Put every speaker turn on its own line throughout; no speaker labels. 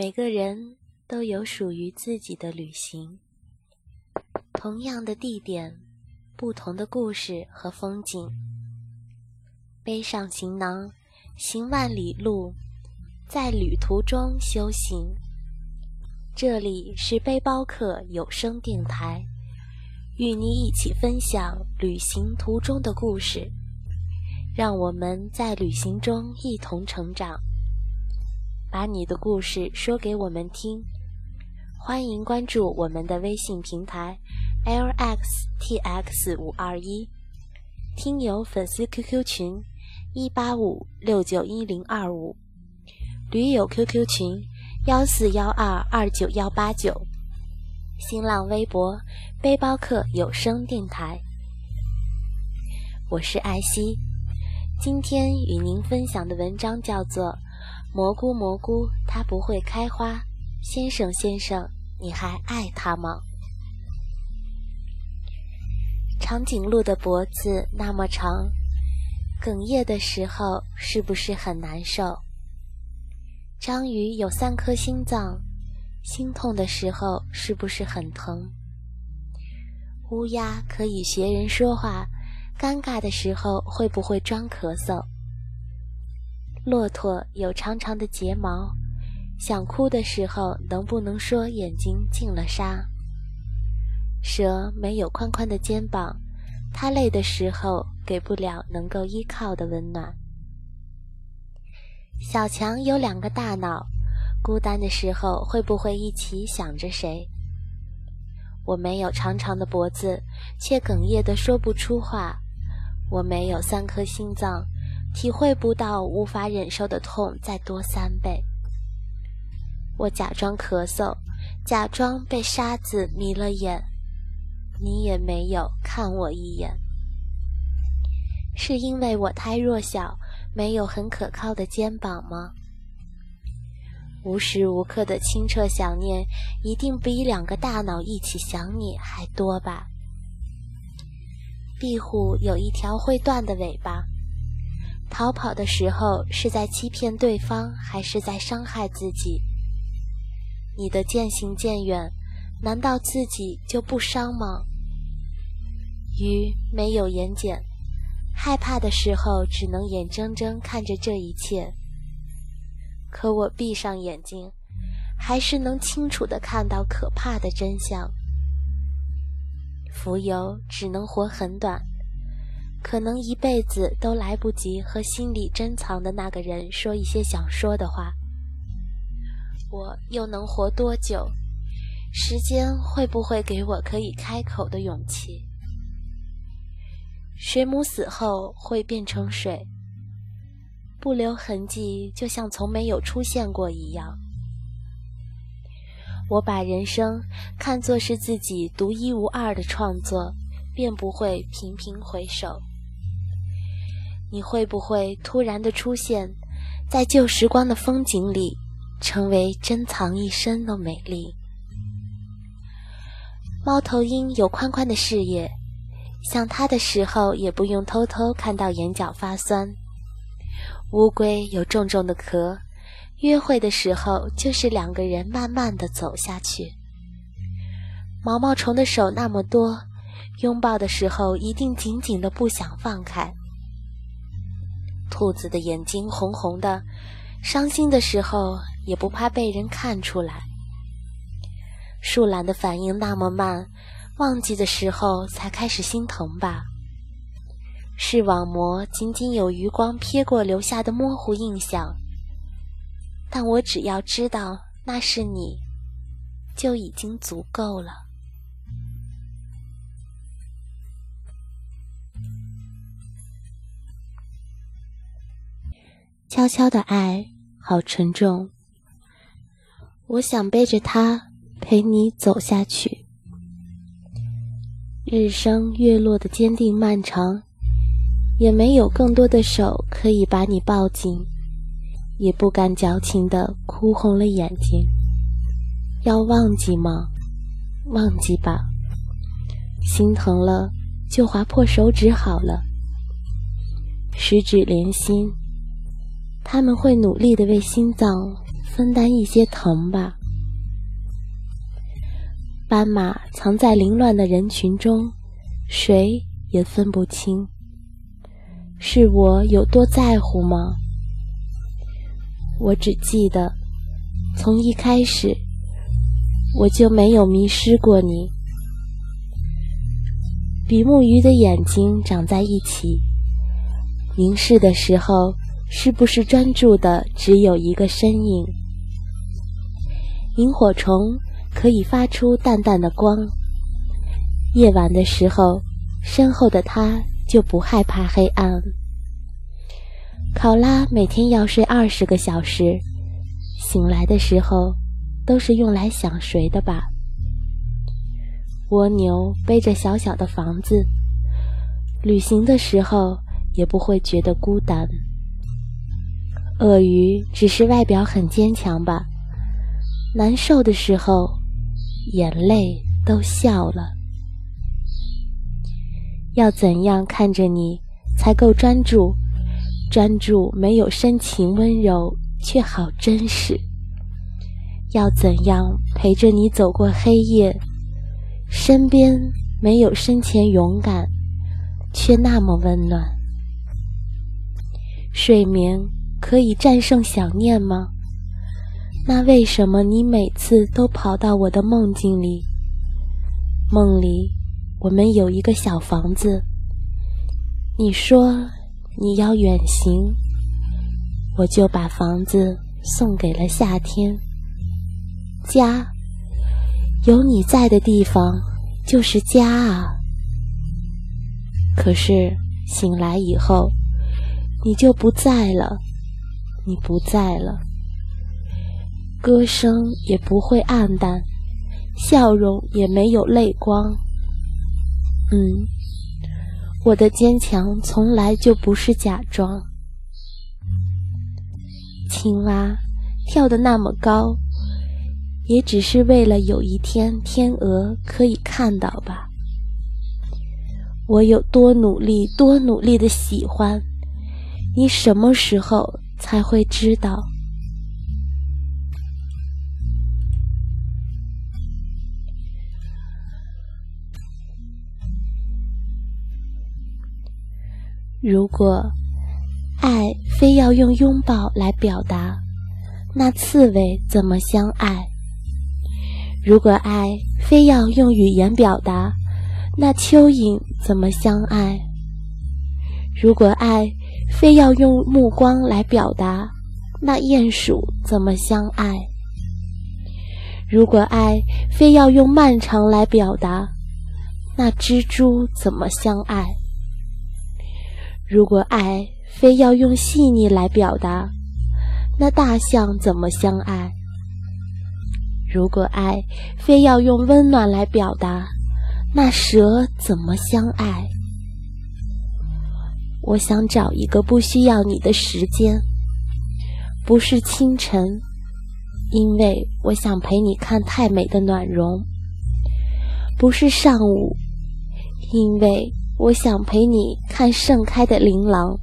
每个人都有属于自己的旅行，同样的地点，不同的故事和风景。背上行囊，行万里路，在旅途中修行。这里是背包客有声电台，与你一起分享旅行途中的故事，让我们在旅行中一同成长。把你的故事说给我们听，欢迎关注我们的微信平台 lxtx 五二一，听友粉丝 QQ 群一八五六九一零二五，驴友 QQ 群幺四幺二二九幺八九，新浪微博背包客有声电台，我是艾希，今天与您分享的文章叫做。蘑菇，蘑菇，它不会开花。先生，先生，你还爱它吗？长颈鹿的脖子那么长，哽咽的时候是不是很难受？章鱼有三颗心脏，心痛的时候是不是很疼？乌鸦可以学人说话，尴尬的时候会不会装咳嗽？骆驼有长长的睫毛，想哭的时候能不能说眼睛进了沙？蛇没有宽宽的肩膀，它累的时候给不了能够依靠的温暖。小强有两个大脑，孤单的时候会不会一起想着谁？我没有长长的脖子，却哽咽的说不出话。我没有三颗心脏。体会不到无法忍受的痛再多三倍。我假装咳嗽，假装被沙子迷了眼，你也没有看我一眼。是因为我太弱小，没有很可靠的肩膀吗？无时无刻的清澈想念，一定比两个大脑一起想你还多吧？壁虎有一条会断的尾巴。逃跑的时候是在欺骗对方，还是在伤害自己？你的渐行渐远，难道自己就不伤吗？鱼没有眼睑，害怕的时候只能眼睁睁看着这一切。可我闭上眼睛，还是能清楚地看到可怕的真相。浮游只能活很短。可能一辈子都来不及和心里珍藏的那个人说一些想说的话，我又能活多久？时间会不会给我可以开口的勇气？水母死后会变成水，不留痕迹，就像从没有出现过一样。我把人生看作是自己独一无二的创作，便不会频频回首。你会不会突然的出现在旧时光的风景里，成为珍藏一生的美丽？猫头鹰有宽宽的视野，想它的时候也不用偷偷看到眼角发酸。乌龟有重重的壳，约会的时候就是两个人慢慢的走下去。毛毛虫的手那么多，拥抱的时候一定紧紧的不想放开。兔子的眼睛红红的，伤心的时候也不怕被人看出来。树懒的反应那么慢，忘记的时候才开始心疼吧。视网膜仅仅有余光瞥过留下的模糊印象，但我只要知道那是你，就已经足够了。悄悄的爱，好沉重。我想背着它陪你走下去。日升月落的坚定漫长，也没有更多的手可以把你抱紧，也不敢矫情的哭红了眼睛。要忘记吗？忘记吧。心疼了就划破手指好了。十指连心。他们会努力的为心脏分担一些疼吧。斑马藏在凌乱的人群中，谁也分不清。是我有多在乎吗？我只记得，从一开始我就没有迷失过你。比目鱼的眼睛长在一起，凝视的时候，是不是专注的只有一个身影？萤火虫可以发出淡淡的光，夜晚的时候，身后的它。就不害怕黑暗。考拉每天要睡二十个小时，醒来的时候都是用来想谁的吧？蜗牛背着小小的房子，旅行的时候也不会觉得孤单。鳄鱼只是外表很坚强吧？难受的时候，眼泪都笑了。要怎样看着你才够专注？专注没有深情温柔，却好真实。要怎样陪着你走过黑夜？身边没有深浅勇敢，却那么温暖。睡眠可以战胜想念吗？那为什么你每次都跑到我的梦境里？梦里。我们有一个小房子，你说你要远行，我就把房子送给了夏天。家，有你在的地方就是家啊。可是醒来以后，你就不在了，你不在了，歌声也不会暗淡，笑容也没有泪光。嗯，我的坚强从来就不是假装。青蛙跳得那么高，也只是为了有一天天鹅可以看到吧。我有多努力，多努力的喜欢你，什么时候才会知道？如果爱非要用拥抱来表达，那刺猬怎么相爱？如果爱非要用语言表达，那蚯蚓怎么相爱？如果爱非要用目光来表达，那鼹鼠怎么相爱？如果爱非要用漫长来表达，那蜘蛛怎么相爱？如果爱非要用细腻来表达，那大象怎么相爱？如果爱非要用温暖来表达，那蛇怎么相爱？我想找一个不需要你的时间，不是清晨，因为我想陪你看太美的暖融；不是上午，因为。我想陪你看盛开的琳琅，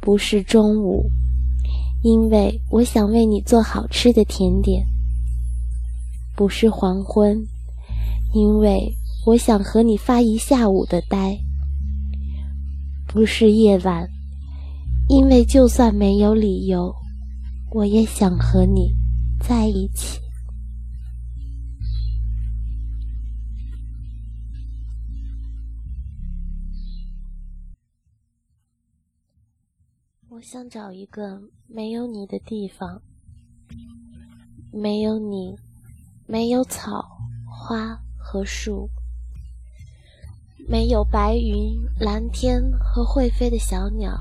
不是中午，因为我想为你做好吃的甜点；不是黄昏，因为我想和你发一下午的呆；不是夜晚，因为就算没有理由，我也想和你在一起。我想找一个没有你的地方，没有你，没有草花和树，没有白云、蓝天和会飞的小鸟，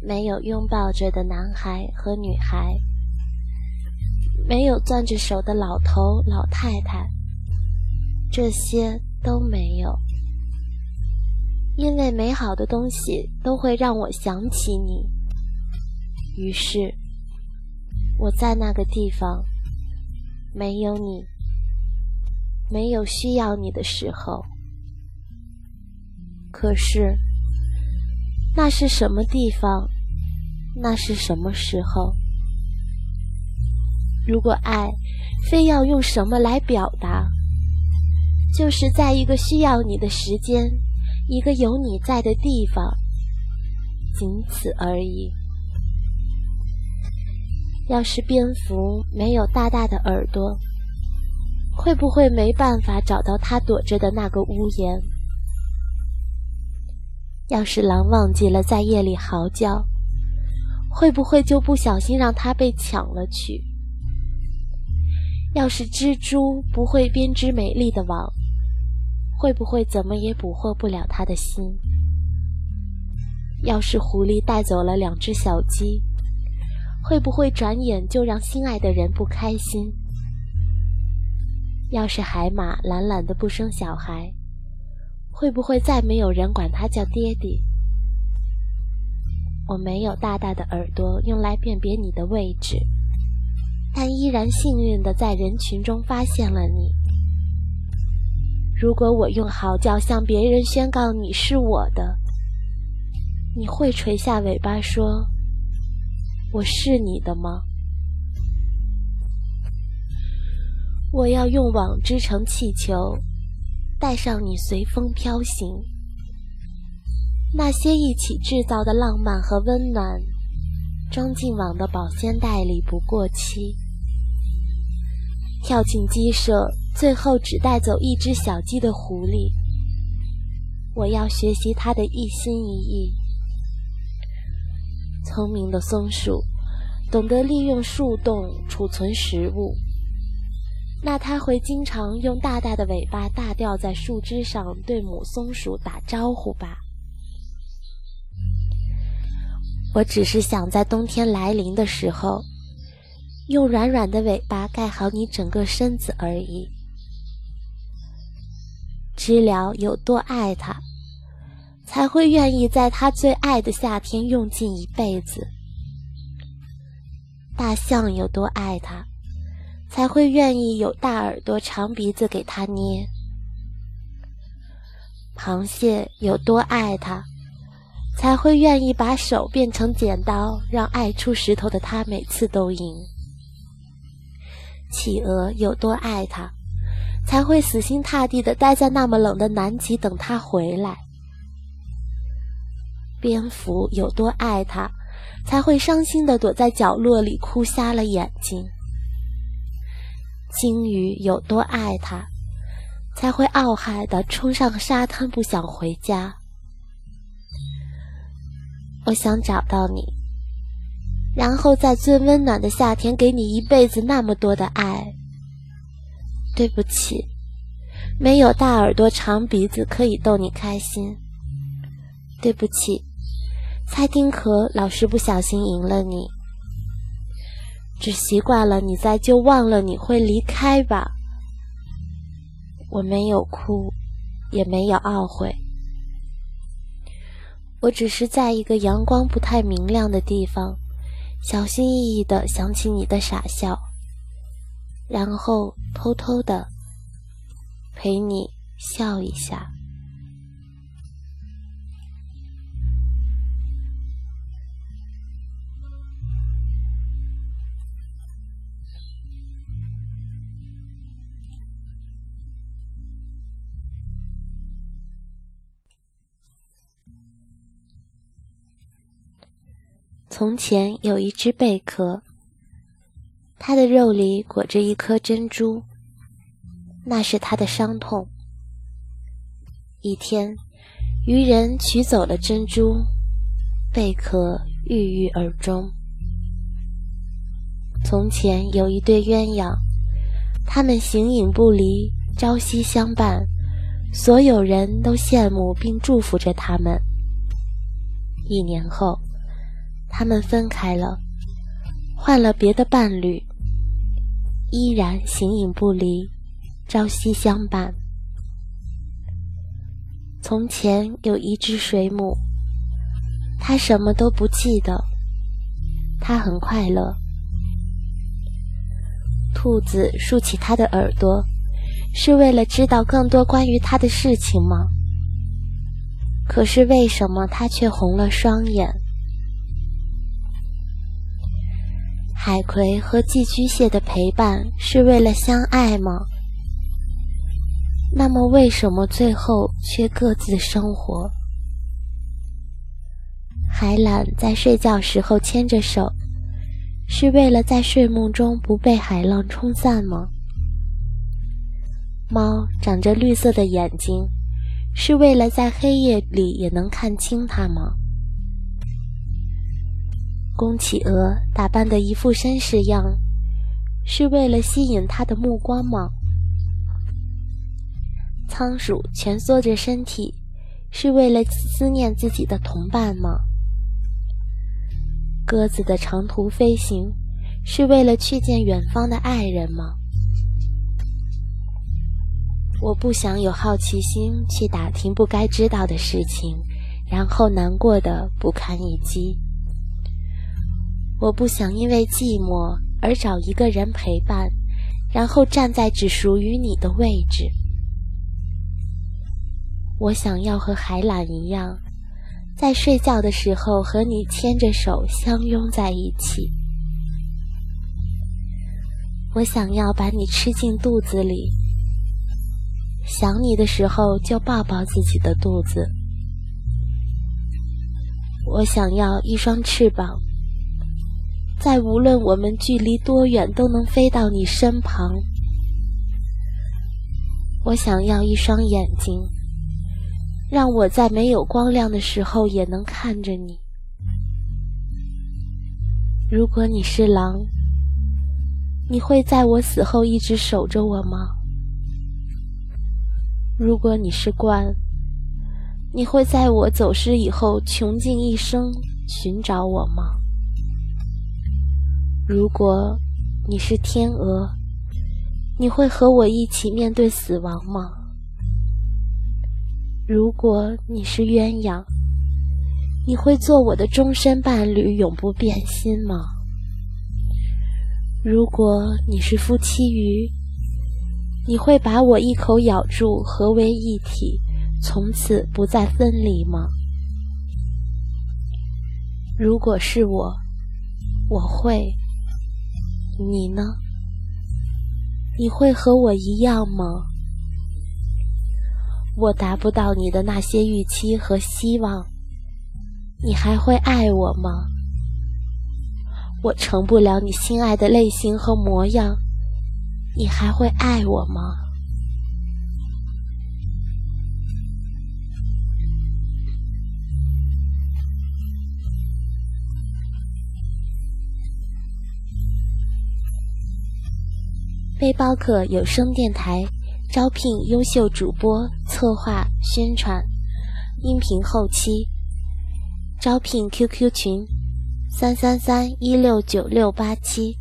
没有拥抱着的男孩和女孩，没有攥着手的老头老太太，这些都没有。因为美好的东西都会让我想起你，于是我在那个地方没有你，没有需要你的时候。可是那是什么地方？那是什么时候？如果爱非要用什么来表达，就是在一个需要你的时间，一个有你在的地方，仅此而已。要是蝙蝠没有大大的耳朵，会不会没办法找到它躲着的那个屋檐？要是狼忘记了在夜里嚎叫，会不会就不小心让它被抢了去？要是蜘蛛不会编织美丽的网，会不会怎么也捕获不了它的心？要是狐狸带走了两只小鸡，会不会转眼就让心爱的人不开心？要是海马懒懒的不生小孩，会不会再没有人管他叫爹爹？我没有大大的耳朵用来辨别你的位置，但依然幸运的在人群中发现了你。如果我用嚎叫向别人宣告你是我的，你会垂下尾巴说。我是你的吗？我要用网织成气球，带上你随风飘行。那些一起制造的浪漫和温暖，装进网的保鲜袋里不过期。跳进鸡舍，最后只带走一只小鸡的狐狸，我要学习它的一心一意。聪明的松鼠懂得利用树洞储存食物，那它会经常用大大的尾巴大吊在树枝上，对母松鼠打招呼吧。我只是想在冬天来临的时候，用软软的尾巴盖好你整个身子而已。知了有多爱它？才会愿意在它最爱的夏天用尽一辈子。大象有多爱它，才会愿意有大耳朵、长鼻子给他捏。螃蟹有多爱他，才会愿意把手变成剪刀，让爱出石头的他每次都赢。企鹅有多爱他，才会死心塌地的待在那么冷的南极等他回来。蝙蝠有多爱他，才会伤心的躲在角落里哭瞎了眼睛。鲸鱼有多爱他，才会傲海的冲上沙滩不想回家。我想找到你，然后在最温暖的夏天给你一辈子那么多的爱。对不起，没有大耳朵长鼻子可以逗你开心。对不起。猜丁壳老是不小心赢了你，只习惯了你在，就忘了你会离开吧。我没有哭，也没有懊悔，我只是在一个阳光不太明亮的地方，小心翼翼地想起你的傻笑，然后偷偷的陪你笑一下。从前有一只贝壳，它的肉里裹着一颗珍珠，那是它的伤痛。一天，渔人取走了珍珠，贝壳郁郁而终。从前有一对鸳鸯，他们形影不离，朝夕相伴，所有人都羡慕并祝福着他们。一年后。他们分开了，换了别的伴侣，依然形影不离，朝夕相伴。从前有一只水母，它什么都不记得，它很快乐。兔子竖起它的耳朵，是为了知道更多关于它的事情吗？可是为什么它却红了双眼？海葵和寄居蟹的陪伴是为了相爱吗？那么为什么最后却各自生活？海懒在睡觉时候牵着手，是为了在睡梦中不被海浪冲散吗？猫长着绿色的眼睛，是为了在黑夜里也能看清它吗？宫企鹅打扮的一副绅士样，是为了吸引他的目光吗？仓鼠蜷缩着身体，是为了思念自己的同伴吗？鸽子的长途飞行，是为了去见远方的爱人吗？我不想有好奇心去打听不该知道的事情，然后难过的不堪一击。我不想因为寂寞而找一个人陪伴，然后站在只属于你的位置。我想要和海懒一样，在睡觉的时候和你牵着手相拥在一起。我想要把你吃进肚子里，想你的时候就抱抱自己的肚子。我想要一双翅膀。在无论我们距离多远，都能飞到你身旁。我想要一双眼睛，让我在没有光亮的时候也能看着你。如果你是狼，你会在我死后一直守着我吗？如果你是鹳，你会在我走失以后穷尽一生寻找我吗？如果你是天鹅，你会和我一起面对死亡吗？如果你是鸳鸯，你会做我的终身伴侣，永不变心吗？如果你是夫妻鱼，你会把我一口咬住，合为一体，从此不再分离吗？如果是我，我会。你呢？你会和我一样吗？我达不到你的那些预期和希望，你还会爱我吗？我成不了你心爱的类型和模样，你还会爱我吗？背包客有声电台招聘优秀主播、策划、宣传、音频后期。招聘 QQ 群：三三三一六九六八七。